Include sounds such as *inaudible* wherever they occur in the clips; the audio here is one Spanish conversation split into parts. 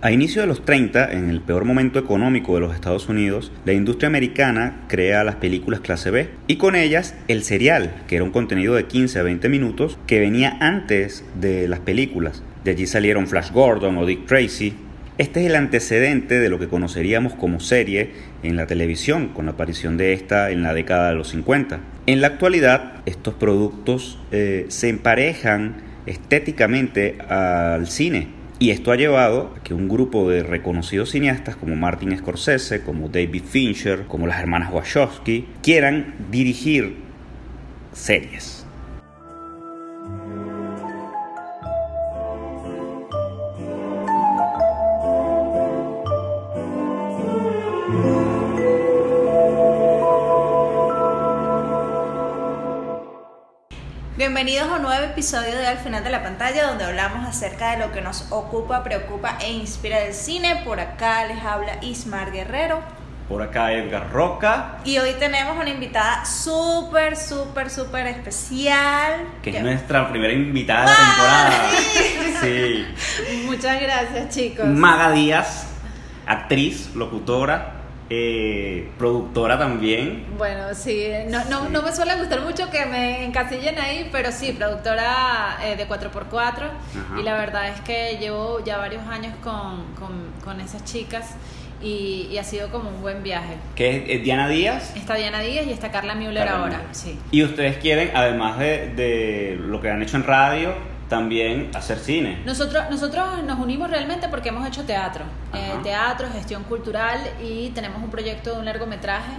A inicio de los 30, en el peor momento económico de los Estados Unidos, la industria americana crea las películas clase B y con ellas el serial, que era un contenido de 15 a 20 minutos que venía antes de las películas. De allí salieron Flash Gordon o Dick Tracy. Este es el antecedente de lo que conoceríamos como serie en la televisión, con la aparición de esta en la década de los 50. En la actualidad, estos productos eh, se emparejan estéticamente al cine y esto ha llevado a que un grupo de reconocidos cineastas como Martin Scorsese, como David Fincher, como las hermanas Wachowski, quieran dirigir series. Episodio de Al final de la pantalla donde hablamos acerca de lo que nos ocupa, preocupa e inspira del cine. Por acá les habla Ismar Guerrero. Por acá Edgar Roca. Y hoy tenemos una invitada súper, súper, súper especial. Que, es nuestra primera invitada de la ¡Ah, temporada. *laughs* sí. Muchas gracias chicos. Maga Díaz, actriz, locutora, eh, productora también. Bueno, sí, no, no, no, me suele gustar mucho que me encasillen ahí, pero sí, productora eh, de 4x4 y la verdad es que llevo ya varios años con, con, esas chicas y, ha sido como un buen viaje. ¿Qué es Diana Díaz? Está Diana Díaz y está Carla Müller ahora, sí. Y ustedes quieren, además de, de lo que han hecho en radio, también hacer cine. Nosotros, nosotros nos unimos realmente porque hemos hecho teatro, eh, teatro, gestión cultural y tenemos un proyecto de un largometraje.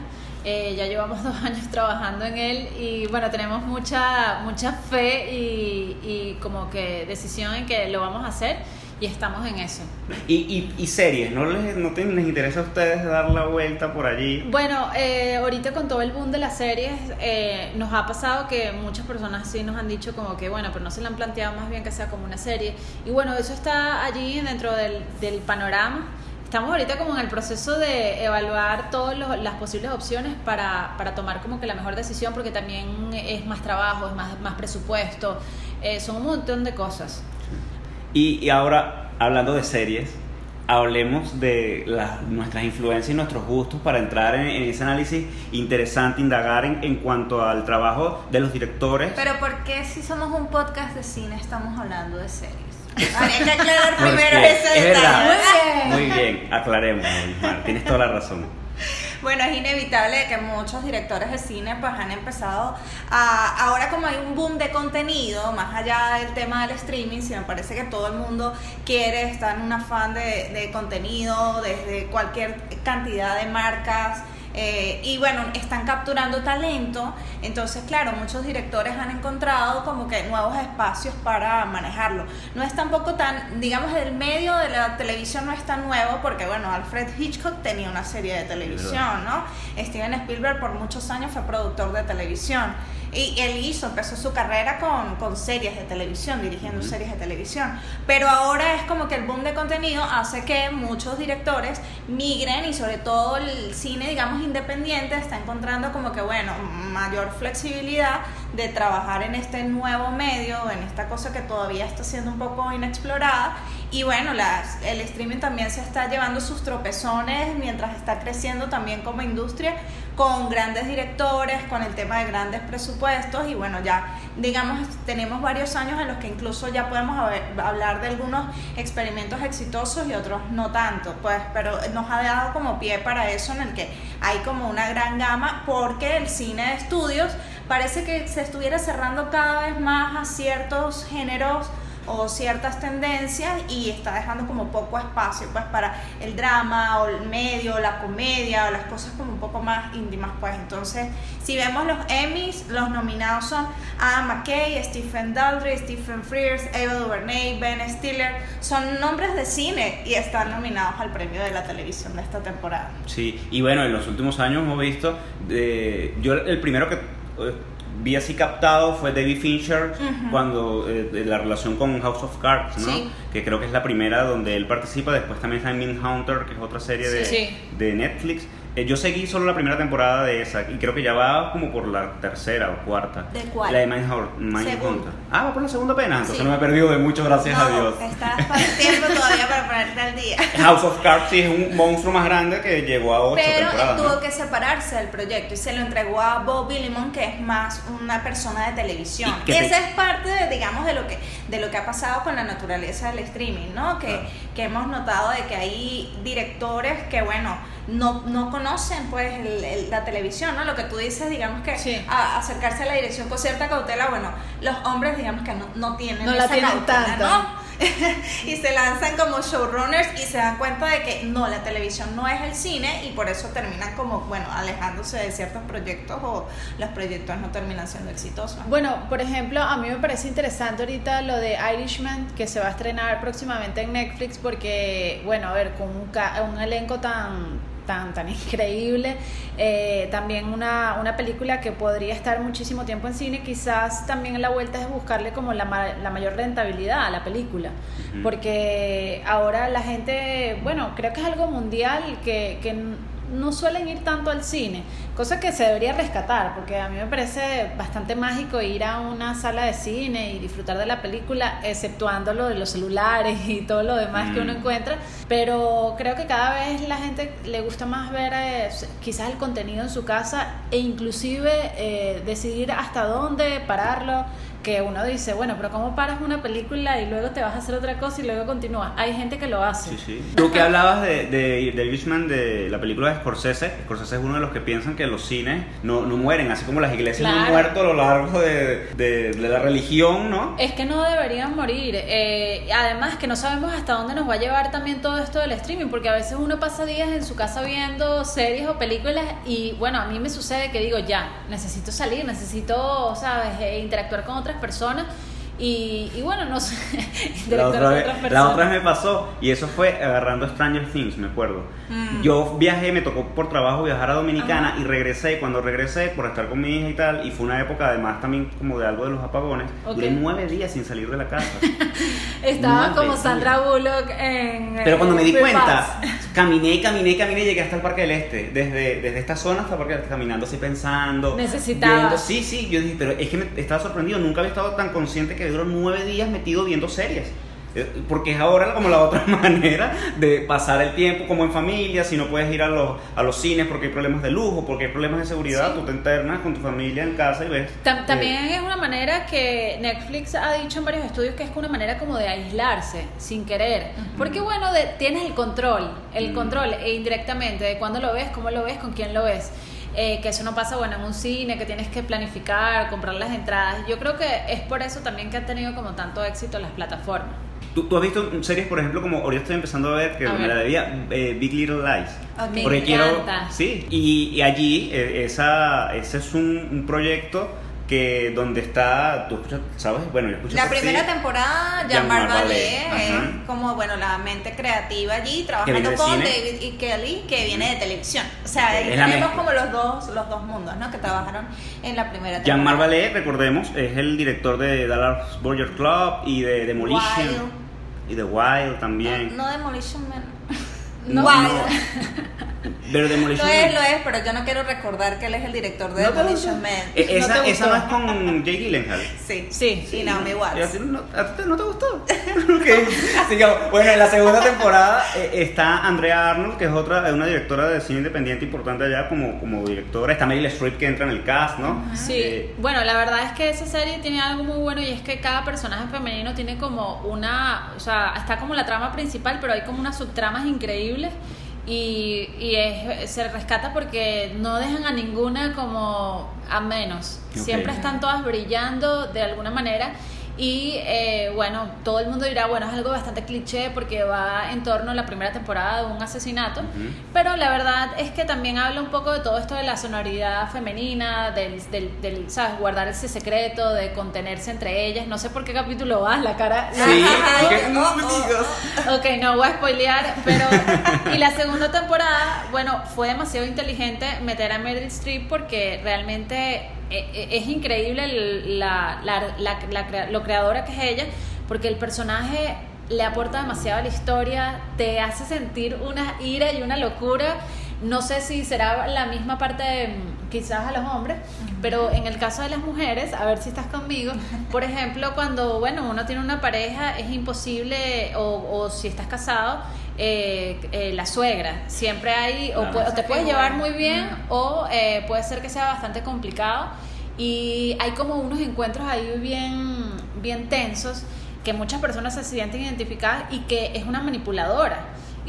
Eh, ya llevamos *laughs* dos años trabajando en él y bueno, tenemos mucha, mucha fe y, y como que decisión en que lo vamos a hacer y estamos en eso. ¿Y, y, series? ¿No les, no les interesa a ustedes dar la vuelta por allí? Bueno, eh, ahorita con todo el boom de las series, eh, nos ha pasado que muchas personas sí nos han dicho como que, bueno, pero no se le han planteado más bien que sea como una serie. Y bueno, eso está allí dentro del, del panorama. Estamos ahorita como en el proceso de evaluar todas las posibles opciones para, para, tomar como que la mejor decisión, porque también es más trabajo, es más, más presupuesto, eh, son un montón de cosas. Y, ahora, hablando de series, hablemos de las, nuestras influencias y nuestros gustos para entrar en, ese análisis interesante, indagar en, en, cuanto al trabajo de los directores. Pero ¿por qué si somos un podcast de cine estamos hablando de series? *laughs* Habría que aclarar primero ese detalle. Muy bien, aclaremos, tienes toda la razón *laughs* bueno, es inevitable que muchos directores de cine pues han empezado a, ahora como hay un boom de contenido, más allá del tema del streaming, si me parece que todo el mundo quiere estar en un afán de, de contenido, desde cualquier cantidad de marcas, eh, y bueno, están capturando talento, entonces claro, muchos directores han encontrado como que nuevos espacios para manejarlo. No es tampoco tan, digamos, el medio de la televisión no es tan nuevo porque bueno, Alfred Hitchcock tenía una serie de televisión, ¿no? Steven Spielberg por muchos años fue productor de televisión. Y él hizo, empezó su carrera con, con series de televisión, dirigiendo series de televisión. Pero ahora es como que el boom de contenido hace que muchos directores migren y sobre todo el cine, digamos, independiente está encontrando como que, bueno, mayor flexibilidad de trabajar en este nuevo medio, en esta cosa que todavía está siendo un poco inexplorada. Y bueno, las, el streaming también se está llevando sus tropezones mientras está creciendo también como industria con grandes directores, con el tema de grandes presupuestos y bueno, ya digamos tenemos varios años en los que incluso ya podemos hablar de algunos experimentos exitosos y otros no tanto, pues pero nos ha dado como pie para eso en el que hay como una gran gama porque el cine de estudios parece que se estuviera cerrando cada vez más a ciertos géneros o ciertas tendencias y está dejando como poco espacio pues para el drama o el medio, la comedia o las cosas como un poco más íntimas pues. Entonces si vemos los Emmys los nominados son Adam McKay, Stephen Daldry, Stephen Frears, Ava DuVernay, Ben Stiller. Son nombres de cine y están nominados al premio de la televisión de esta temporada. Sí y bueno en los últimos años hemos visto eh, yo el primero que eh, vi así captado fue David Fincher cuando eh, la relación con House of Cards, ¿no? Que creo que es la primera donde él participa. Después también está en Hunter, que es otra serie de, de Netflix. Eh, yo seguí solo la primera temporada de esa y creo que ya va como por la tercera o cuarta. ¿De cuál? La de Mindhunter. Ah, va por la segunda pena, entonces Sí. no me he perdido de mucho, gracias a Dios. Estás para tiempo todavía para ponerte al día. *laughs* House of Cards sí es un monstruo más grande que llegó a ocho Pero él tuvo ¿no? que separarse del proyecto y se lo entregó a Bob Billimon, que es más una persona de televisión. Y te- esa es parte, de, digamos, de lo que de lo que ha pasado con la naturaleza del streaming, ¿no? Que, que hemos notado de que hay directores que, bueno, no, no conocen pues el- el- la televisión, ¿no? Lo que tú dices, digamos que Sí. a- acercarse a la dirección con cierta cautela, bueno, los hombres, digamos que no, no tienen No la tienen cautela. ¿no? *laughs* y se lanzan como showrunners y se dan cuenta de que no, la televisión no es el cine y por eso terminan como, bueno, alejándose de ciertos proyectos o los proyectos no terminan siendo exitosos. Bueno, por ejemplo, a mí me parece interesante ahorita lo de Irishman, que se va a estrenar próximamente en Netflix, porque, bueno, a ver, con un, ca- un elenco tan tan tan increíble, eh, también una, una película que podría estar muchísimo tiempo en cine, quizás también la vuelta es buscarle como la, ma- la mayor rentabilidad a la película, porque ahora la gente, bueno, creo que es algo mundial que, que no suelen ir tanto al cine, cosa que se debería rescatar, porque a mí me parece bastante mágico ir a una sala de cine y disfrutar de la película, exceptuando lo de los celulares y todo lo demás que uno Mm. encuentra, pero creo que cada vez la gente le gusta más ver eh, quizás el contenido en su casa e inclusive eh, decidir hasta dónde pararlo que uno dice, bueno, pero ¿cómo paras una película y luego te vas a hacer otra cosa y luego continúas? Hay gente que lo hace. Sí, sí. Tú que hablabas de, de, de Irishman, de la película de Scorsese, Scorsese es uno de los que piensan que los cines no, no mueren, así como las iglesias no han muerto a lo largo de, de- de la religión, ¿no? Es que no deberían morir. Eh, además que no sabemos hasta dónde nos va a llevar también todo esto del streaming, porque a veces uno pasa días en su casa viendo series o películas y bueno, a mí me sucede que digo, ya, necesito salir, necesito, ¿sabes?, Eh, interactuar con otras personas y, y bueno, no sé, *laughs* La otra, vez, otras la otra vez me pasó y eso fue agarrando Stranger Things, me acuerdo. Mm. Yo viajé, me tocó por trabajo viajar a Dominicana y regresé. Cuando regresé, por estar con mi hija y tal, y fue una época además también como de algo de los apagones, Ok. duré nueve días sin salir de la casa. *laughs* Estaba como. Sandra Bullock en... Pero cuando me di cuenta, *laughs* caminé, caminé, caminé y llegué hasta el Parque del Este. Desde, desde esta zona hasta el Parque del Este, caminando así pensando. Necesitabas. viendo- sí, sí, yo dije, pero es que me estaba sorprendido. Nunca había estado tan consciente que duró nueve días metido viendo series. Eh, Porque es ahora como la otra *laughs* manera de pasar el tiempo como en familia, si no puedes ir a los, a los cines porque hay problemas de lujo, porque hay problemas de seguridad, Sí. tú te internas con tu familia en casa y ves. Eh, También es una manera que Netflix ha dicho en varios estudios que es una manera como de aislarse sin querer. Porque bueno, de- tienes el control, el Mm. control e indirectamente de cuándo lo ves, cómo lo ves, con quién lo ves. Eh, que eso no pasa bueno en un cine, que tienes que planificar, comprar las entradas. Yo creo que es por eso también que han tenido como tanto éxito las plataformas. ¿Tú, tú has visto series, por ejemplo, como ahorita estoy empezando a ver, que A me ver. la debía, eh, Big Little Lies. Ok. Me Porque quiero. Sí, y, y allí, eh, esa, ese es un, un proyecto que donde está. Tú escuchas, ¿sabes? Bueno, yo escucho La primera temporada, Jean-Marc Vallée, es como, bueno, la mente creativa allí, trabajando con. David y Kelly, que viene de televisión. O sea, ahí tenemos como los dos, los dos mundos, ¿no? Que trabajaron en la primera temporada. Jean-Marc Vallée, recordemos, es el director de Dallas Burger Club y de Demolition. Wild. Y de Wild también. No, no Demolition Man. No, Wild. *laughs* Pero Demolition Lo es, Man- lo es, pero yo no quiero recordar que él es el director de ¿No te Demolition? Man. Esa, ¿No te esa no es gustó? con Jake Gyllenhaal. Sí. Sí. Y Naomi ¿Y a Watts. ti no, a ti no te gustó? *laughs* Ok. Sigamos. Bueno, en la segunda temporada eh, está Andrea Arnold, que es otra, es una directora de cine independiente importante allá como, como directora. Está Meryl Streep que entra en el cast, ¿no? Sí, Eh, bueno, la verdad es que esa serie tiene algo muy bueno y es que cada personaje femenino tiene como una, o sea, está como la trama principal, pero hay como unas subtramas increíbles y, y es- se rescata porque no dejan a ninguna como a menos. Siempre están todas brillando de alguna manera. Y eh, bueno, todo el mundo dirá, bueno, es algo bastante cliché porque va en torno a la primera temporada de un asesinato, Ujú. pero la verdad es que también habla un poco de todo esto de la sonoridad femenina, del, del, del, ¿sabes? Guardar ese secreto, de contenerse entre ellas. No sé por qué capítulo vas, la cara. Sí, *laughs* oh, no me digas. Ok, no voy a spoilear, pero. *laughs* Y la segunda temporada, bueno, fue demasiado inteligente meter a Meryl Streep porque realmente es increíble la, la- lo creadora que es ella, porque el personaje le aporta demasiado a la historia, te hace sentir una ira y una locura. No sé si será la misma parte mm, quizás a los hombres, pero en el caso de las mujeres, a ver si estás conmigo, *laughs* por ejemplo, cuando, bueno, uno tiene una pareja, es imposible, o, o si estás casado, eh, eh, la suegra. Siempre hay, o, o te puedes llevar muy bien, o eh, puede ser que sea bastante complicado. Y hay como unos encuentros ahí bien, bien tensos que muchas personas se sienten identificadas y que es una manipuladora.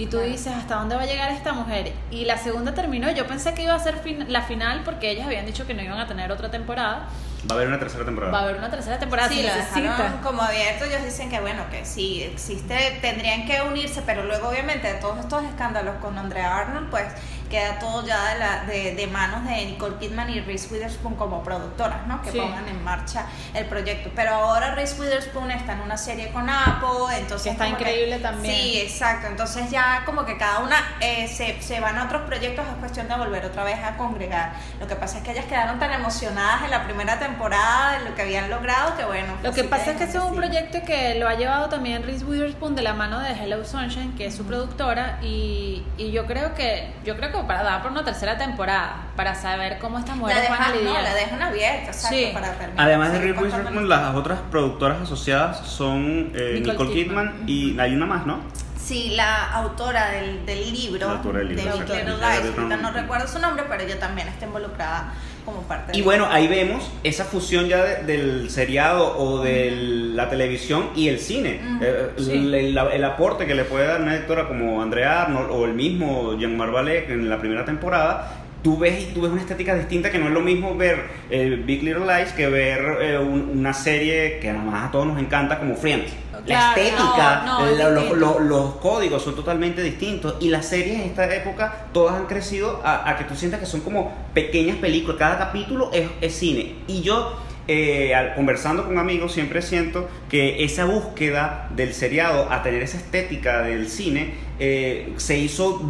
Y tú Claro. dices, ¿hasta dónde va a llegar esta mujer? Y la segunda terminó, yo pensé que iba a ser fin- la final porque ellos habían dicho que no iban a tener otra temporada. Va a haber una tercera temporada. Va a haber una tercera temporada. Sí, lo dejaron como abierto. Ellos dicen que bueno, que sí existe, tendrían que unirse, pero luego obviamente de todos estos escándalos con Andrea Arnold, pues queda todo ya de, la, de, de manos de Nicole Kidman y Reese Witherspoon como productoras, ¿no? Que Sí. pongan en marcha el proyecto. Pero ahora Reese Witherspoon está en una serie con Apple, entonces... Que está increíble también. Sí, exacto. Entonces ya como que cada una eh, se, se van a otros proyectos, es cuestión de volver otra vez a congregar. Lo que pasa es que ellas quedaron tan emocionadas en la primera temporada de lo que habían logrado que bueno. Lo pues que pasa es que ese es un proyecto que lo ha llevado también Reese Witherspoon de la mano de Hello Sunshine, que es su productora, y, y yo creo que yo creo que para dar por una tercera temporada, para saber cómo estas La mujeres van a dejan, no, lidiar. la dejan abierta, exacto, Sí. para terminar. Además de Reese Witherspoon, la- las otras productoras asociadas son eh, Nicole Nicole, Kidman. Kidman, y hay una más, ¿no? Sí, la autora del, del libro, La autora del libro, de Ella Lies, no recuerdo su nombre, pero ella también está involucrada como parte Y bueno, ahí vemos esa fusión ya de- del seriado o de la televisión y el cine. Eh, Sí. el, el- el aporte que le puede dar una directora como Andrea Arnold o el mismo Jean-Marc Vallée en la primera temporada. Tú ves, y tú ves una estética distinta que no es lo mismo ver eh, Big Little Lies que ver eh, un- una serie que además a todos nos encanta como Friends. La Claro, estética, no, no, es la- los, distinto. los- los códigos son totalmente distintos y las series en esta época todas han crecido a, a que tú sientas que son como pequeñas películas, cada capítulo es, es cine y yo eh, al- conversando con amigos siempre siento que esa búsqueda del seriado a tener esa estética del cine eh, se hizo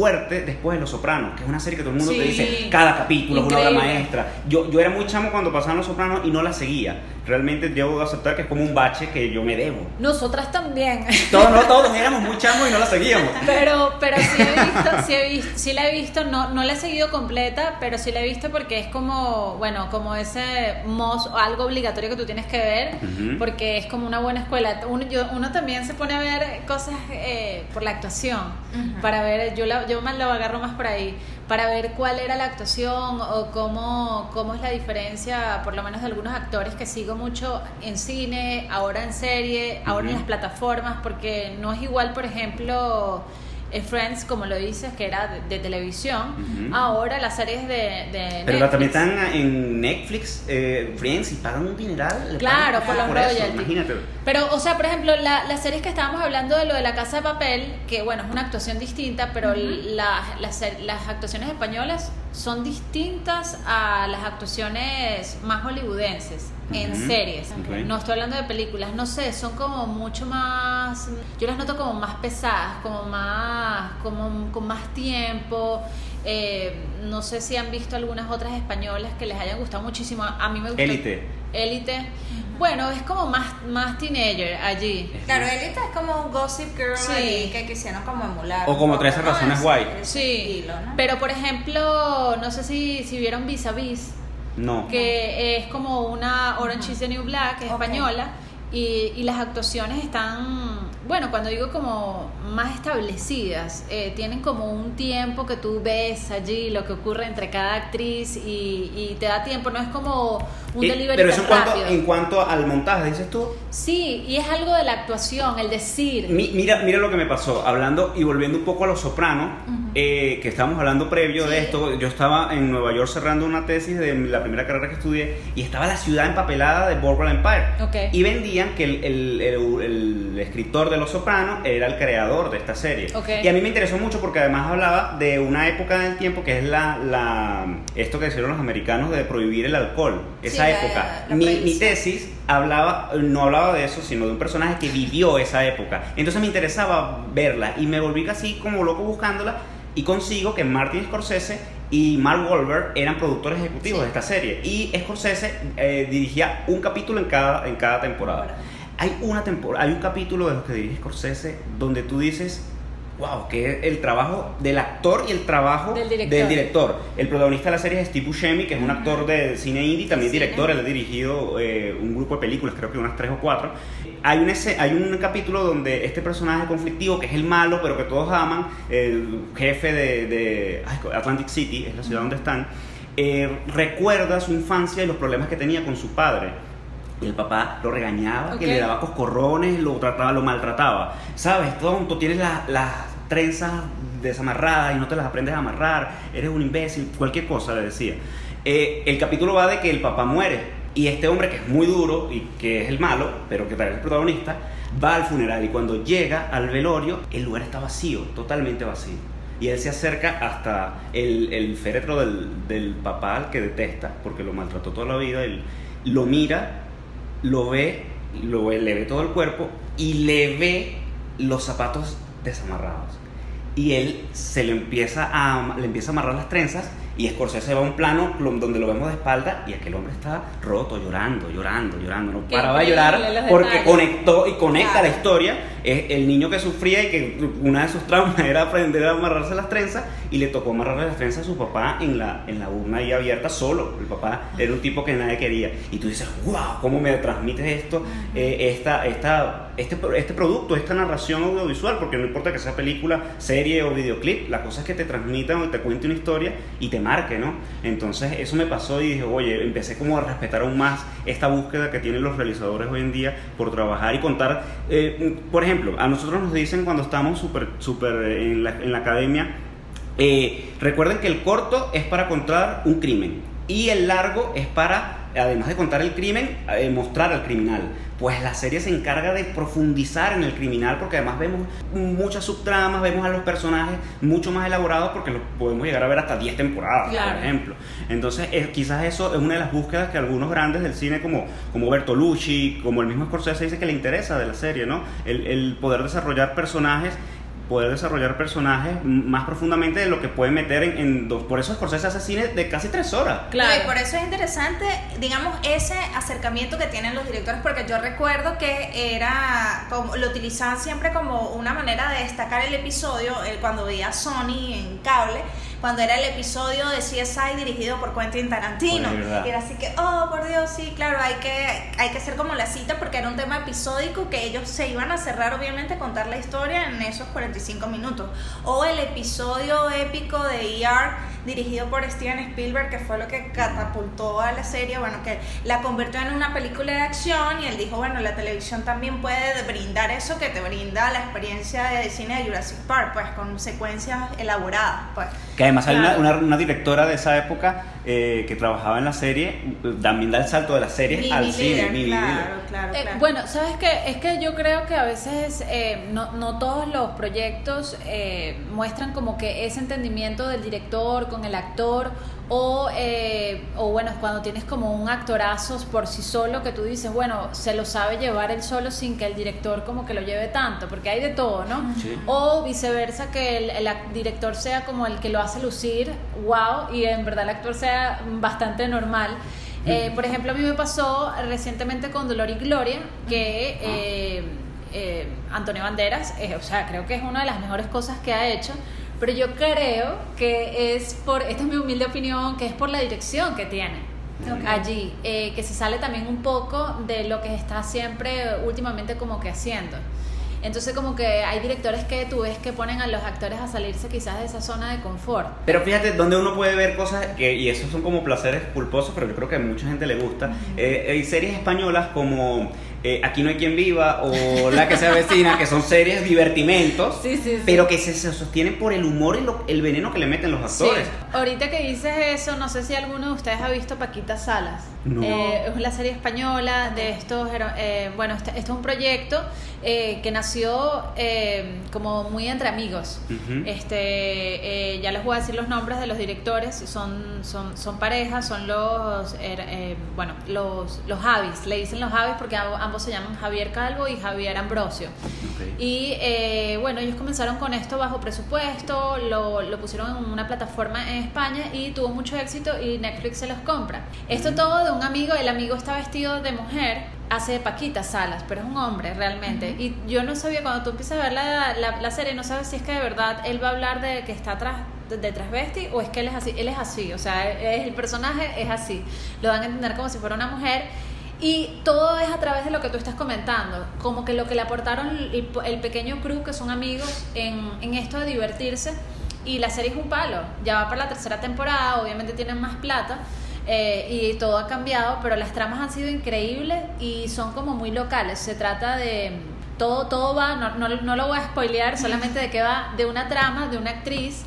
fuerte después de Los Sopranos, que es una serie que todo el mundo te Sí. dice cada capítulo es una obra maestra. Yo, yo era muy chamo cuando pasaban Los Sopranos y no la seguía. Realmente debo aceptar que es como un bache que yo me debo. Nosotras también. Todos, no, todos éramos muy chamos y no la seguíamos. Pero, pero sí he visto, sí, he visto, sí la he visto, no, no la he seguido completa, pero sí la he visto porque es como, bueno, como ese mos, algo obligatorio que tú tienes que ver, Ujú. porque es como una buena escuela. Uno, yo- uno también se pone a ver cosas eh, por la actuación, Ujú. para ver, yo, la, yo me lo agarro más por ahí, para ver cuál era la actuación o cómo, cómo es la diferencia, por lo menos de algunos actores que sigo mucho en cine, ahora en serie, ahora en las plataformas, porque no es igual, por ejemplo, Friends, como lo dices, que era de, de televisión, ahora las series de, de Pero la- también Netflix. están en Netflix, eh, Friends, y pagan un dineral. Claro, por los royalties. Imagínate. Pero, o sea, por ejemplo, la- las series que estábamos hablando de lo de la casa de papel, que bueno, es una actuación distinta, pero la- las, ser- las actuaciones españolas son distintas a las actuaciones más hollywoodenses en series. No estoy hablando de películas, no sé, son como mucho más, yo las noto como más pesadas, como más, como con más tiempo. Eh, no sé si han visto algunas otras españolas que les hayan gustado muchísimo. A mí me gustó. Élite. Élite. Bueno, es como más, más teenager allí. Claro, Elita es como un gossip girl Sí. que quisieron como emular. O como poco, 13 ¿no? razones guay. Sí, estilo, ¿no? pero por ejemplo, no sé si, si vieron Vis a Vis, No. que es como una Orange is the New Black, que es Ok. española, y, y las actuaciones están, bueno, cuando digo como más establecidas, eh, tienen como un tiempo que tú ves allí lo que ocurre entre cada actriz y, y te da tiempo, no es como un Eh, delivery pero eso en tan cuanto, rápido. en cuanto al montaje, dices tú. Sí, y es algo de la actuación, el decir. Mi- mira, mira lo que me pasó, hablando y volviendo un poco a Los Sopranos, eh, que estábamos hablando previo de esto, yo estaba en Nueva York cerrando una tesis de la primera carrera que estudié y estaba la ciudad empapelada de Boardwalk Empire. Ok. Y vendían que el, el- el- el escritor de Los Sopranos era el creador de esta serie. Ok. Y a mí me interesó mucho porque además hablaba de una época del tiempo que es la, la esto que hicieron los americanos de prohibir el alcohol. Esa Sí, la- época. la mi, mi prohibición. tesis hablaba, no hablaba de eso, sino de un personaje que vivió esa época. Entonces me interesaba verla y me volví casi como loco buscándola y consigo que Martin Scorsese y Mark Wahlberg eran productores ejecutivos Sí. de esta serie y Scorsese eh, dirigía un capítulo en cada, en cada temporada. Temporada. Hay una temporada, hay un capítulo de los que dirige Scorsese donde tú dices wow, que es el trabajo del actor y el trabajo Del director. director. El protagonista de la serie es Steve Buscemi, que es un actor de cine indie, también Cine. director, él ha dirigido eh, un grupo de películas, creo que unas tres o cuatro. Hay un, ese- hay un capítulo donde este personaje conflictivo, que es el malo, pero que todos aman, el jefe de, de Atlantic City, es la ciudad donde están, eh, recuerda su infancia y los problemas que tenía con su padre. Y el papá lo regañaba, que le daba coscorrones, lo trataba, lo maltrataba. ¿Sabes? Tonto, tienes las, las trenzas desamarradas y no te las aprendes a amarrar, eres un imbécil, cualquier cosa le decía. Eh, el capítulo va de que el papá muere y este hombre que es muy duro y que es el malo, pero que también es el protagonista, va al funeral y cuando llega al velorio el lugar está vacío, totalmente vacío. Y él se acerca hasta el, el féretro del, del papá al que detesta, porque lo maltrató toda la vida, él lo mira lo ve, lo le ve todo el cuerpo y le ve los zapatos desamarrados. Y él se le empieza a, le empieza a amarrar las trenzas y Scorsese va a un plano donde lo vemos de espalda y aquel hombre está roto, llorando, llorando, llorando. No paraba de llorar porque conectó y conecta Claro. la historia. Es el niño que sufría y que una de sus traumas era aprender a amarrarse las trenzas y le tocó amarrarle las trenzas a su papá en la, en la urna ahí abierta solo. El papá era un tipo que nadie quería. Y tú dices, wow, ¿cómo me transmites esto? Eh, esta, esta, este, este producto, esta narración audiovisual, porque no importa que sea película, serie o videoclip, la cosa es que te transmitan o te cuente una historia y te marque, ¿no? Entonces eso me pasó y dije, oye, empecé como a respetar aún más esta búsqueda que tienen los realizadores hoy en día por trabajar y contar. eh, por ejemplo, a nosotros nos dicen cuando estamos súper, súper en la, en la academia, eh, recuerden que el corto es para contar un crimen y el largo es para, además de contar el crimen, eh, mostrar al criminal. Pues la serie se encarga de profundizar en el criminal porque además vemos muchas subtramas, vemos a los personajes mucho más elaborados porque los podemos llegar a ver hasta 10 temporadas, Claro. por ejemplo. Entonces, eh, quizás eso es una de las búsquedas que algunos grandes del cine como, como Bertolucci, como el mismo Scorsese dice que le interesa de la serie, ¿no? El, el poder desarrollar personajes poder desarrollar personajes más profundamente de lo que pueden meter en, en dos. Por eso Scorsese hace cine de casi tres horas. Claro. No, y por eso es interesante, digamos, ese acercamiento que tienen los directores, porque yo recuerdo que era, como, lo utilizaban siempre como una manera de destacar el episodio, el- cuando veía Sony en cable, cuando era el episodio de CSI dirigido por Quentin Tarantino. Y era así que, oh, por Dios, sí, claro, hay que, hay que hacer como la cita porque era un tema episódico que ellos se iban a cerrar, obviamente, contar la historia en esos 45 minutos. O el episodio épico de ER dirigido por Steven Spielberg, que fue lo que catapultó a la serie, bueno, que la convirtió en una película de acción y él dijo, bueno, la televisión también puede brindar eso que te brinda la experiencia de cine de Jurassic Park, pues con secuencias elaboradas, pues. Que además hay una, una- una directora de esa época eh, que trabajaba en la serie, también da el salto de la serie al cine. Leader, Mimi claro, Leader. claro, Eh, claro. bueno, ¿sabes qué? Es que yo creo que a veces eh, no, no todos los proyectos eh, muestran como que ese entendimiento del director con el actor o, eh, o bueno, cuando tienes como un actorazo por sí solo que tú dices, bueno, se lo sabe llevar él solo sin que el director como que lo lleve tanto, porque hay de todo, ¿no? Sí. O viceversa, que el, director sea como el que lo hace lucir, wow, y en verdad el actor sea bastante normal. Eh, por ejemplo, a mí me pasó recientemente con Dolor y Gloria, que eh, Antonio Banderas, o sea, creo que es una de las mejores cosas que ha hecho, pero yo creo que es por, esta es mi humilde opinión, que es por la dirección que tiene allí, eh, que se sale también un poco de lo que está siempre últimamente como que haciendo. Entonces como que hay directores que tú ves que ponen a los actores a salirse quizás de esa zona de confort. Pero fíjate, donde uno puede ver cosas, que, y esos son como placeres culposos, pero yo creo que a mucha gente le gusta. Eh, hay series españolas como eh, Aquí no hay quien viva o La que se avecina, que son series divertimentos, Sí, sí, sí. pero que se, se sostienen por el humor y lo- el veneno que le meten los actores. Ahorita que dices eso, no sé si alguno de ustedes ha visto Paquita Salas. No. Eh, es una serie española de estos, eh, bueno, este, esto es un proyecto que nació como muy entre amigos. Este, ya les voy a decir los nombres de los directores, son, son, son parejas, son los, er- bueno, los, los Javis, le dicen los Javis porque amb- ambos se llaman Javier Calvo y Javier Ambrosio. Ok. Y eh, bueno, ellos comenzaron con esto bajo presupuesto, lo, lo pusieron en una plataforma en España y tuvo mucho éxito y Netflix se los compra. Esto todo de un amigo, el amigo está vestido de mujer hace de Paquita Salas, pero es un hombre realmente. Y yo no sabía, cuando tú empiezas a ver la, la, la serie, no sabes si es que de verdad él va a hablar de que está atrás de, de transvesti o es que él es así. Él es así, o sea, es, el personaje es así. Lo dan a entender como si fuera una mujer. Y todo es a través de lo que tú estás comentando, como que lo que le aportaron el, el pequeño crew, que son amigos, en, en esto de divertirse. Y la serie es un palo, ya va para la tercera temporada, obviamente tienen más plata. eh, y todo ha cambiado, pero las tramas han sido increíbles y son como muy locales. Se trata de. Todo, todo va, no, no, no lo voy a spoilear, *laughs* solamente de que va de una trama, de una actriz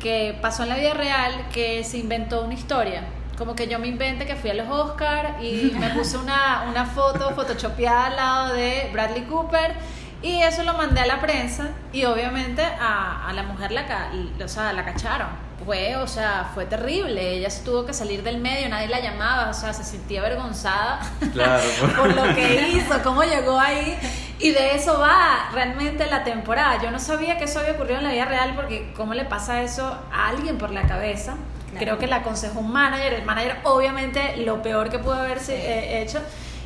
que pasó en la vida real, que se inventó una historia. Como que yo me inventé que fui a los Oscar y *laughs* me puse una, una foto photoshopeada al lado de Bradley Cooper y eso lo mandé a la prensa y obviamente a, a la mujer la, o sea, la cacharon. Fue, o sea, fue terrible. Ella se tuvo que salir del medio, nadie la llamaba, o sea, se sentía avergonzada *laughs* Claro, *laughs* por lo que hizo, cómo llegó ahí. Y de eso va realmente la temporada. Yo no sabía que eso había ocurrido en la vida real porque cómo le pasa eso a alguien por la cabeza. Claro. Creo que la aconsejó un manager. El manager obviamente lo peor que pudo haberse eh, hecho.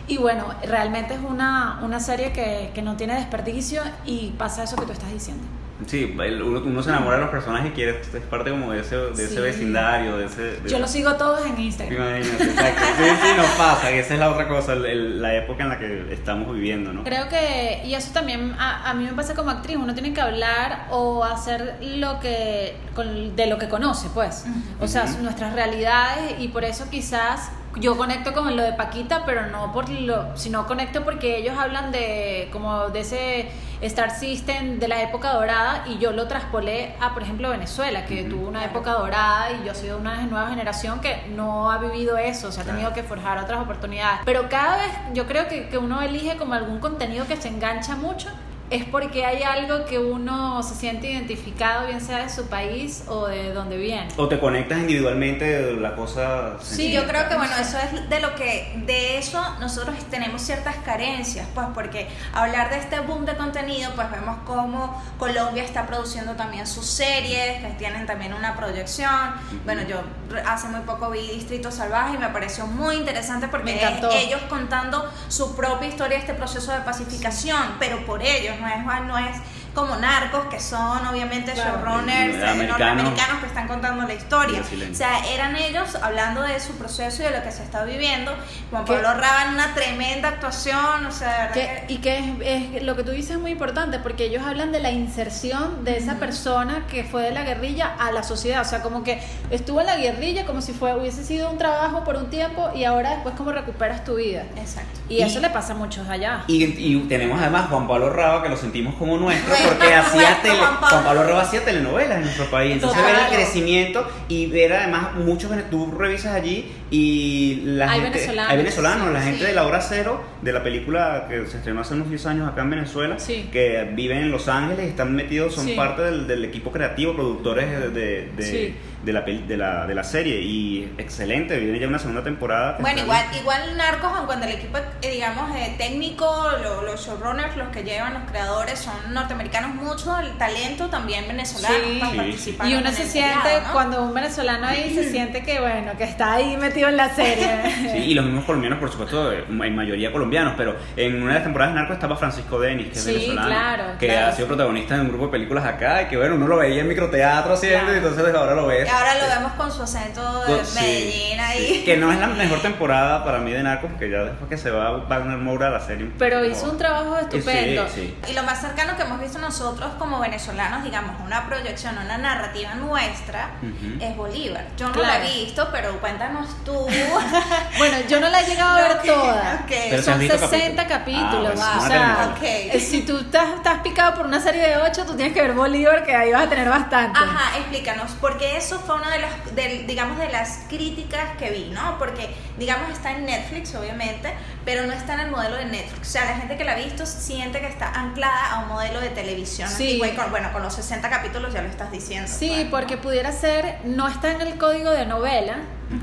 Y bueno, realmente es una, una serie que, que no tiene desperdicio y pasa eso que tú estás diciendo. Sí, uno, uno se enamora de los personajes y quiere, es parte como de ese, de ese vecindario, de ese... de- Yo los sigo todos en Instagram. Imagínate, exacto. Sí, sí, nos pasa, y esa es la otra cosa, el- la época en la que estamos viviendo, ¿no? Creo que, y eso también a, a mí me pasa como actriz, uno tiene que hablar o hacer lo que, con- de lo que conoce, pues. O sea, nuestras realidades y por eso quizás yo conecto con lo de Paquita, pero no por lo, sino conecto porque ellos hablan de, como de ese Star System de la época dorada y yo lo traspolé a, por ejemplo, Venezuela, que tuvo una época dorada y yo soy de una nueva generación que no ha vivido eso, o sea, ha tenido que forjar otras oportunidades. Pero cada vez yo creo que, que uno elige como algún contenido que se engancha mucho, es porque hay algo que uno se siente identificado, bien sea de su país o de donde viene. O te conectas individualmente de la cosa... Sí, yo creo que bueno, eso es de lo que de eso nosotros tenemos ciertas carencias, pues porque hablar de este boom de contenido, pues vemos cómo Colombia está produciendo también sus series, que tienen también una proyección. Bueno, yo hace muy poco vi Distrito Salvaje y me pareció muy interesante porque es ellos contando su propia historia, este proceso de pacificación, pero por ellos, es, no es como narcos que son obviamente Claro. showrunners eh, Americanos. norteamericanos que están contando la historia. O sea, eran ellos hablando de su proceso y de lo que se está viviendo. Juan ¿Qué? Pablo Raba en una tremenda actuación, o sea, de verdad Que- que- y que es, es- lo que tú dices es muy importante porque ellos hablan de la inserción de esa persona que fue de la guerrilla a la sociedad, o sea, como que estuvo en la guerrilla como si fue, hubiese sido un trabajo por un tiempo y ahora después como recuperas tu vida. Exacto. Y, Y- eso le pasa a muchos allá. Y, y tenemos además Juan Pablo Raba, que lo sentimos como Nuestro, *laughs* porque *laughs* hacía tele, Juan Pablo. Juan Pablo hacía telenovelas en nuestro país. Entonces ver el crecimiento y ver además muchos, tú revisas allí y la Hay gente, venezolanos. hay venezolanos, la Sí. gente de la hora cero, de la película que se estrenó hace unos 10 años acá en Venezuela, Sí. que viven en Los Ángeles y están metidos, son Sí. parte del, del equipo creativo, productores de, de, de- Sí. de la, de, la, de la serie. Y excelente, viene ya una segunda temporada. Bueno, igual, igual Narcos, aun cuando el equipo, eh, digamos, eh, técnico, lo- los showrunners, los que llevan, los creadores, son norteamericanos, mucho el talento también venezolano Sí. Sí. participaron Y uno se siente, cuando un venezolano ahí se siente que bueno, que está ahí metido en la serie. *laughs* Sí, y los mismos colombianos, por supuesto, en mayoría colombianos, pero en una de las temporadas de Narco estaba Francisco Denis, que es Sí, venezolano, claro, que claro. ha sido protagonista de un grupo de películas acá, y que bueno, uno lo veía en microteatro haciendo, Claro. y entonces ahora lo ves. Y ahora lo vemos con su acento de Medellín ahí. que no es la mejor temporada para mí de Narco, porque ya después que se va Wagner Moura a la serie. Pero hizo un trabajo estupendo. Sí, sí. Y lo más cercano que hemos visto nosotros como venezolanos, digamos, una proyección, una narrativa nuestra, Ujú. es Bolívar. Yo no la he visto, pero cuéntanos tú. *laughs* Bueno, yo no la he llegado a ver que- toda. Pero Son has visto 60 capítulos. capítulos. Ah, o sea, eh, si tú estás, estás picado por una serie de 8, tú tienes que ver Bolívar, que ahí vas a tener bastante. Ajá, explícanos, porque eso fue una de las, del- digamos, de las críticas que vi, ¿no? Porque, digamos, está en Netflix, obviamente, pero no está en el modelo de Netflix. O sea, la gente que la ha visto siente que está anclada a un modelo de televisión. Sí. Con- bueno, con los 60 capítulos ya lo estás diciendo. Sí, porque pudiera ser, no está en el código de novela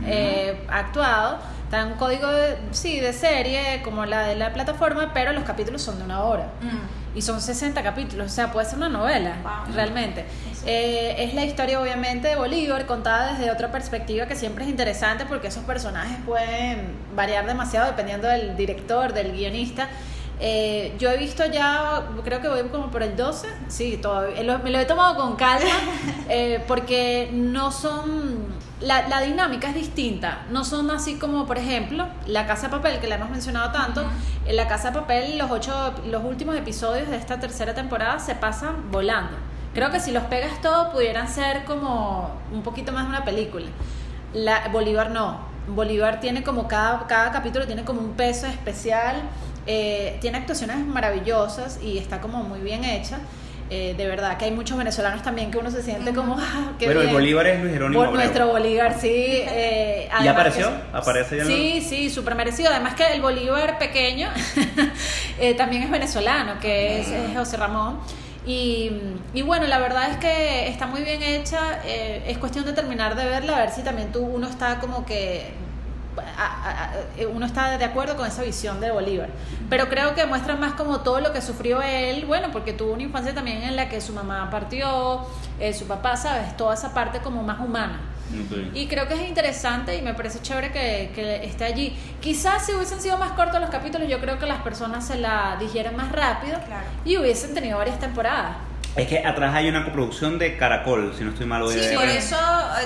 eh, actuado, está un código de, sí, de serie, como la de la plataforma, pero los capítulos son de una hora. Mm. Y son 60 capítulos, o sea, puede ser una novela, Wow. realmente. Eh, es la historia obviamente de Bolívar contada desde otra perspectiva que siempre es interesante porque esos personajes pueden variar demasiado dependiendo del director, del guionista. Eh, yo he visto ya, creo que voy como por el 12, sí, todavía, me lo he tomado con calma, *laughs* eh, porque no son, la, la, dinámica es distinta, no son así como, por ejemplo, La Casa de Papel, que la hemos mencionado tanto, en La Casa de Papel los, ocho, los últimos episodios de esta tercera temporada se pasan volando. Creo que si los pegas todos pudieran ser como un poquito más de una película. La, Bolívar no, Bolívar tiene como cada, cada capítulo tiene como un peso especial eh, tiene actuaciones maravillosas y está como muy bien hecha. Eh, de verdad que hay muchos venezolanos también que uno se siente como ah, pero el Bolívar es Luis Jerónimo nuestro Bolívar sí *laughs* eh, y apareció aparece ya sí sí súper merecido. Además que el Bolívar pequeño *laughs* también es venezolano que es, José Ramón. Y, y, bueno, la verdad es que está muy bien hecha. es cuestión de terminar de verla, a ver si también tú uno está como que uno está de acuerdo con esa visión de Bolívar. Pero creo que muestra más como todo lo que sufrió él, bueno, porque tuvo una infancia también en la que su mamá partió, eh, su papá, ¿sabes? Toda esa parte como más humana. Y creo que es interesante y me parece chévere que, que, esté allí. Quizás si hubiesen sido más cortos los capítulos, yo creo que las personas se la digieren más rápido y hubiesen tenido varias temporadas. Es que atrás hay una coproducción de Caracol, si no estoy mal. Sí, por eso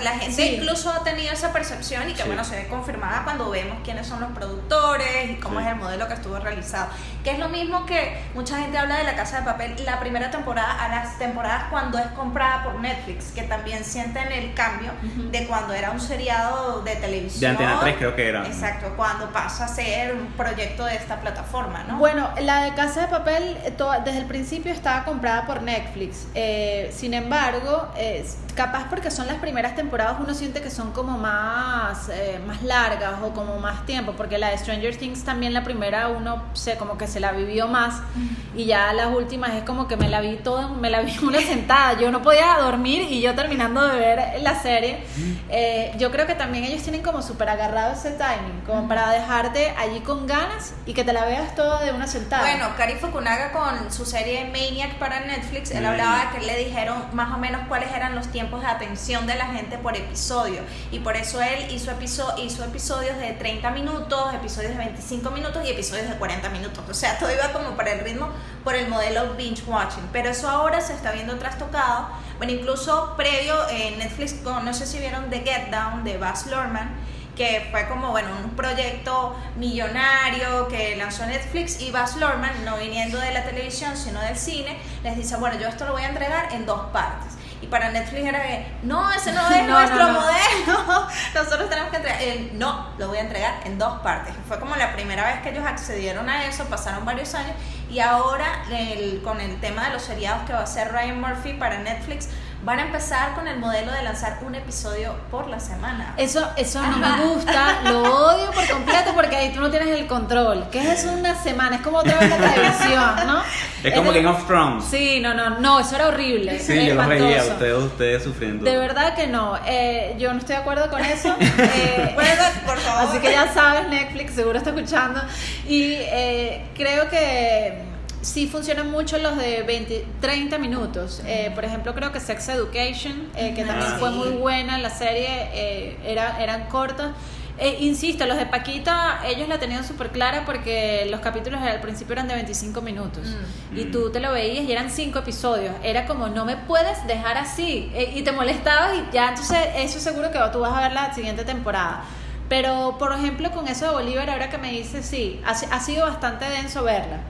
la gente incluso ha tenido esa percepción y que bueno, se ve confirmada cuando vemos quiénes son los productores y cómo es el modelo que estuvo realizado. Que es lo mismo que mucha gente habla de La Casa de Papel, la primera temporada a las temporadas cuando es comprada por Netflix, que también sienten el cambio de cuando era un seriado de televisión. De Antena 3 creo que era. Exacto, cuando pasa a ser un proyecto de esta plataforma, ¿no? Bueno, la de Casa de Papel eh, desde el principio estaba comprada por Netflix eh, sin embargo, capaz porque son las primeras temporadas uno siente que son como más, eh, más largas o como más tiempo, porque la de Stranger Things también la primera uno se como que se la vivió más y ya las últimas es como que me la vi toda, me la vi una sentada, yo no podía dormir y yo terminando de ver la serie, eh, yo creo que también ellos tienen como súper agarrado ese timing, como para dejarte allí con ganas y que te la veas toda de una sentada. Bueno, Cari Fukunaga con su serie Maniac para Netflix, hablaba que le dijeron más o menos cuáles eran los tiempos de atención de la gente por episodio. Y por eso él hizo, episodio, hizo episodios de 30 minutos, episodios de 25 minutos y episodios de 40 minutos. O sea, todo iba como para el ritmo, por el modelo binge watching. Pero eso ahora se está viendo trastocado. Bueno, incluso previo en Netflix, no sé si vieron The Get Down de Baz Luhrmann que fue como, bueno, un proyecto millonario que lanzó Netflix y Baz Luhrmann, no viniendo de la televisión, sino del cine, les dice, bueno, yo esto lo voy a entregar en dos partes. Y para Netflix era que, no, ese no *laughs* es nuestro modelo, *laughs* nosotros tenemos que entregar, no, lo voy a entregar en dos partes. Fue como la primera vez que ellos accedieron a eso, pasaron varios años. Y ahora el, con el tema de los seriados que va a hacer Ryan Murphy para Netflix, van a empezar con el modelo de lanzar un episodio por la semana. Eso, eso no me gusta, *laughs* lo odio por completo porque ahí tú no tienes el control. ¿Qué es eso una semana? Es como otra vez la televisión, ¿no? Es como Game of Thrones. Sí, no, no, no, eso era horrible. Sí, yo lo veía, ustedes, ustedes sufriendo. De verdad que no, eh, yo no estoy de acuerdo con eso. *laughs* Eh, por favor. Así que ya sabes, Netflix seguro está escuchando. Y eh, creo que sí funcionan mucho los de 20, 30 minutos. Eh, por ejemplo, creo que Sex Education, eh, que también fue muy buena, la serie eh, era, eran cortas. insisto, los de Paquita, ellos la tenían súper clara porque los capítulos al principio eran de 25 minutos mm. y tú te lo veías y eran 5 episodios. Era como, no me puedes dejar así y te molestabas y ya, entonces eso seguro que tú vas a ver la siguiente temporada. Pero, por ejemplo, con eso de Bolívar, ahora que me dices, sí, ha, ha sido bastante denso verla.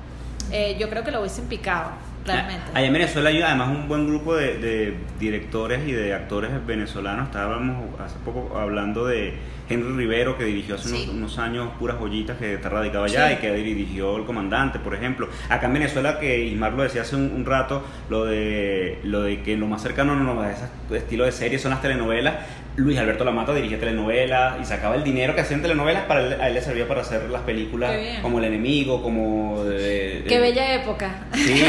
Eh, yo creo que lo hubiesen picado, claramente. Allá en Venezuela hay además un buen grupo de, directores y de actores venezolanos. Estábamos hace poco hablando de Henry Rivero, que dirigió hace unos, años Puras Joyitas, que está radicado allá y que dirigió El Comandante, por ejemplo. Acá en Venezuela, que Ismar lo decía hace un, rato, lo de, lo de que lo más cercano a ese estilo de serie son las telenovelas. Luis Alberto Lamata dirigía telenovelas y sacaba el dinero que hacían telenovelas para él, a él le servía para hacer las películas como El Enemigo, como... Qué bella época. Sí,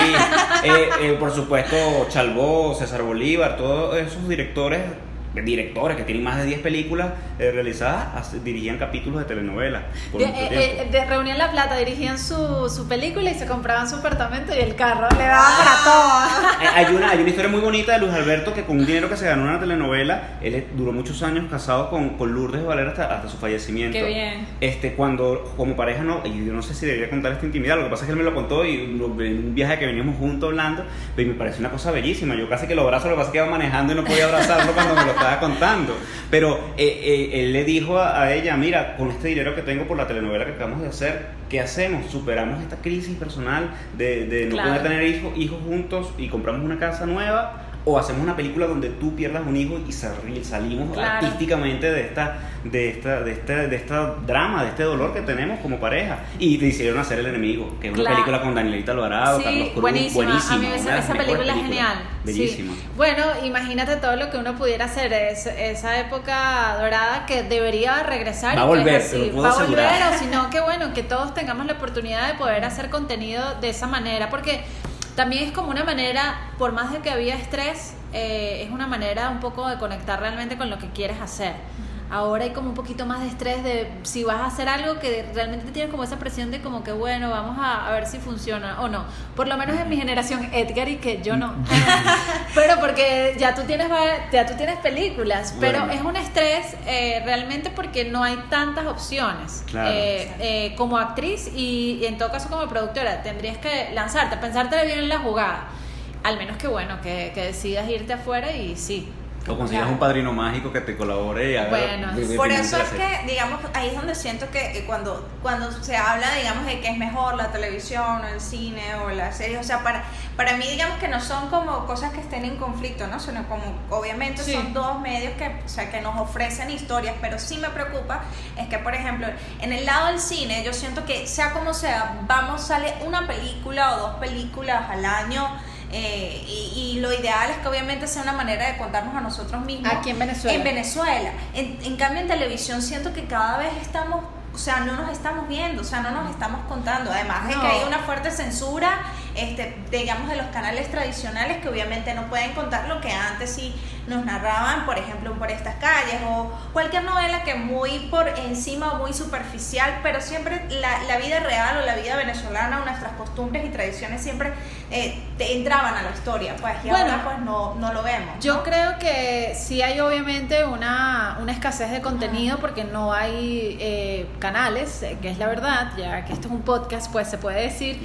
eh, eh, por supuesto Chalbó, César Bolívar, todos esos directores directores que tienen más de 10 películas eh, realizadas dirigían capítulos de telenovelas. de, eh, eh, reunían la plata, dirigían su, su, película y se compraban su apartamento y el carro. Le daban para ah. todo. *laughs* hay, una, hay una historia muy bonita de Luis Alberto que con un dinero que se ganó en una telenovela, él duró muchos años casado con, con Lourdes Valera hasta, hasta su fallecimiento. Qué bien. Este, cuando como pareja no, y yo no sé si debería contar esta intimidad, lo que pasa es que él me lo contó y en un viaje que veníamos juntos hablando, y me parece una cosa bellísima. Yo casi que lo abrazo, lo que pasa es que iba manejando y no podía abrazarlo cuando me lo estaba contando. Pero eh, eh, él le dijo a, ella, mira, con este dinero que tengo por la telenovela que acabamos de hacer, ¿qué hacemos? ¿Superamos esta crisis personal de, de no poder tener hijos, hijos juntos y compramos una casa nueva? O hacemos una película donde tú pierdas un hijo y salimos artísticamente de esta de esta de este de esta drama de este dolor que tenemos como pareja. Y te hicieron hacer el enemigo que es una película con Danielita Alvarado Carlos Cruz buenísima, a mí esa, película es genial. Bellísima. Bueno imagínate todo lo que uno pudiera hacer es, esa época dorada que debería regresar va a volver va a volver o si no que bueno que todos tengamos la oportunidad de poder hacer contenido de esa manera porque también es como una manera, por más de que había estrés, eh, es una manera un poco de conectar realmente con lo que quieres hacer. Ahora hay como un poquito más de estrés de si vas a hacer algo que realmente tienes como esa presión de como que bueno, vamos a, ver si funciona o no. Por lo menos en mi generación, Edgar y que yo no. *laughs* pero porque ya tú tienes ya tú tienes películas, pero es un estrés eh, realmente porque no hay tantas opciones. Eh, eh, como actriz y, en todo caso como productora, tendrías que lanzarte, pensarte bien en la jugada. Al menos que bueno, que, que decidas irte afuera y sí, o consigas un padrino mágico que te colabore y haga Bueno, por eso es que, digamos, ahí es donde siento que cuando, cuando se habla, digamos, de que es mejor la televisión o el cine o la serie, o sea, para, para mí, digamos que no son como cosas que estén en conflicto, ¿no? Sino como, obviamente, son dos medios que, o sea, que nos ofrecen historias, pero sí me preocupa es que, por ejemplo, en el lado del cine, yo siento que, sea como sea, vamos, sale una película o dos películas al año eh, y, lo ideal es que obviamente sea una manera de contarnos a nosotros mismos. Aquí en Venezuela. En Venezuela. En, en cambio en televisión siento que cada vez estamos o sea, no nos estamos viendo, o sea, no nos estamos contando. Además de que hay una fuerte censura, este, digamos, de los canales tradicionales que obviamente no pueden contar lo que antes sí nos narraban, por ejemplo, por estas calles o cualquier novela que muy por encima o muy superficial, pero siempre la, la vida real o la vida venezolana o nuestras costumbres y tradiciones siempre eh, entraban a la historia, pues, y ahora pues no, no lo vemos. Yo creo que sí hay obviamente una, una escasez de contenido porque no hay eh, canales, eh, que es la verdad, ya que esto es un podcast, pues se puede decir.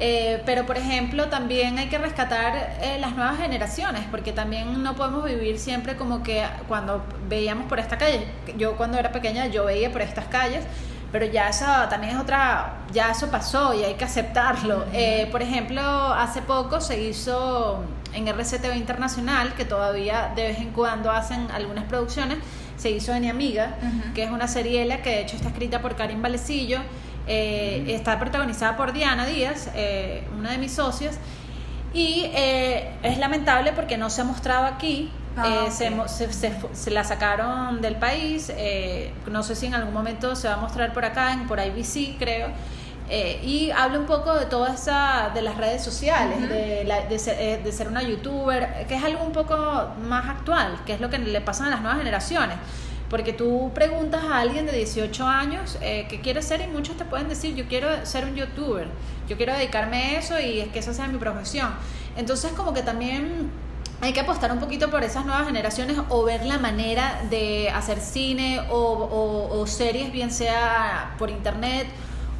Eh, pero, por ejemplo, también hay que rescatar eh, las nuevas generaciones, porque también no podemos vivir siempre como que cuando veíamos por esta calle, yo cuando era pequeña yo veía por estas calles, pero ya eso también es otra, ya eso pasó y hay que aceptarlo. Eh, por ejemplo, hace poco se hizo en RCTV Internacional, que todavía de vez en cuando hacen algunas producciones, se hizo en Mi Amiga, que es una seriela que de hecho está escrita por Karim Valecillo eh, está protagonizada por Diana Díaz, eh, una de mis socias, y eh, es lamentable porque no se ha mostrado aquí. Ah, se, se, la sacaron del país, no sé si en algún momento se va a mostrar por acá, en, por IBC creo, y habla un poco de toda esa, de las redes sociales, de, de, ser, de, ser, una youtuber, que es algo un poco más actual, que es lo que le pasa a las nuevas generaciones. Porque tú preguntas a alguien de 18 años eh, qué quiere ser y muchos te pueden decir, yo quiero ser un youtuber, yo quiero dedicarme a eso y es que esa sea mi profesión. Entonces como que también hay que apostar un poquito por esas nuevas generaciones o ver la manera de hacer cine o, series, bien sea por internet.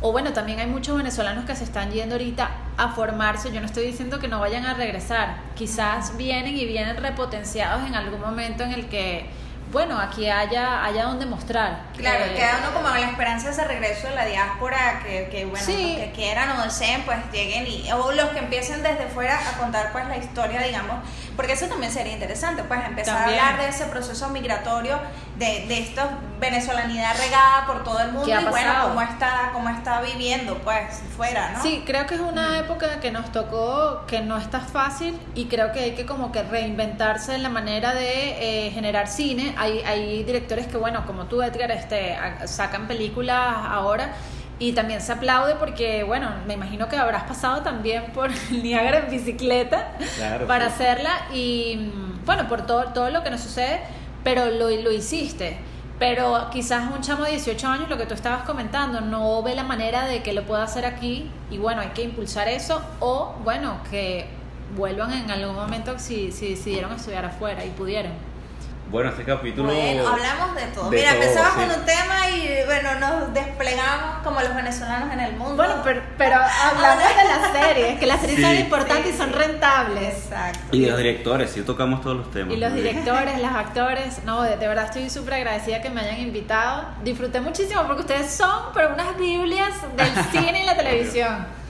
O bueno, también hay muchos venezolanos que se están yendo ahorita a formarse. Yo no estoy diciendo que no vayan a regresar. Quizás vienen y vienen repotenciados en algún momento en el que bueno, aquí haya, haya donde mostrar. Claro, eh, queda uno como la esperanza de ese regreso de la diáspora, que, que bueno, los que quieran o deseen, pues lleguen y, o los que empiecen desde fuera a contar pues la historia, digamos, porque eso también sería interesante, pues empezar a hablar de ese proceso migratorio, de, de esta venezolanidad regada por todo el mundo y bueno, cómo está, cómo está viviendo pues fuera, ¿no? Sí, creo que es una época que nos tocó, que no está fácil y creo que hay que como que reinventarse en la manera de eh, generar cine. Hay, hay directores que, bueno, como tú, Edgar, este, sacan películas ahora y también se aplaude porque, bueno, me imagino que habrás pasado también por *laughs* Niagara en bicicleta para hacerla y, bueno, por todo, todo lo que nos sucede. Pero lo, lo hiciste. Pero quizás un chamo de 18 años, lo que tú estabas comentando, no ve la manera de que lo pueda hacer aquí y bueno, hay que impulsar eso o bueno, que vuelvan en algún momento si, si decidieron estudiar afuera y pudieron. Bueno, este capítulo. Bueno, hablamos de todo. de Mira, todo, empezamos sí. con un tema y bueno, nos desplegamos como los venezolanos en el mundo. Bueno, pero, pero hablamos de las series, que las series Sí. son importantes y son Sí. rentables. Exacto. Y de los directores, sí tocamos todos los temas. Y los directores, los actores, no, de, de verdad estoy súper agradecida que me hayan invitado. Disfruté muchísimo porque ustedes son, pero unas Biblias del cine y la *laughs* televisión.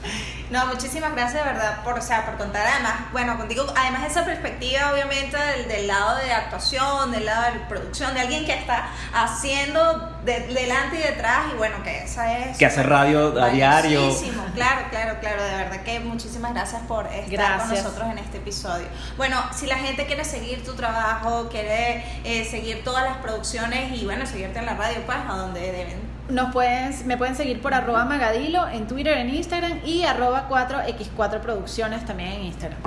No, muchísimas gracias de verdad por, o sea, por contar además, bueno, contigo, además esa perspectiva obviamente del, del lado de actuación, del lado de producción, de alguien que está haciendo de- delante y detrás y bueno, que esa es... Que hace radio a diario. Claro, claro, claro, de verdad que muchísimas gracias por estar con nosotros en este episodio. Bueno, si la gente quiere seguir tu trabajo, quiere eh, seguir todas las producciones y bueno, seguirte en la radio, pues a donde deben Nos pueden, me pueden seguir por arroba magadilo en Twitter, en Instagram y arroba 4x4 producciones también en Instagram.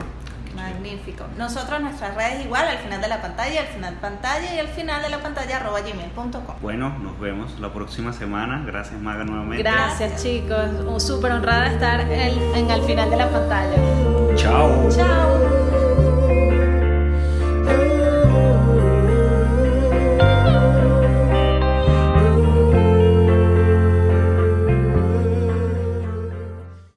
Magnífico. Nosotros nuestras redes igual, al final de la pantalla, al final pantalla y al final de la pantalla arroba gmail.com. Bueno, nos vemos la próxima semana. Gracias, Maga, nuevamente. Gracias chicos, súper honrada de estar en, en al final de la pantalla. Chao. Chao.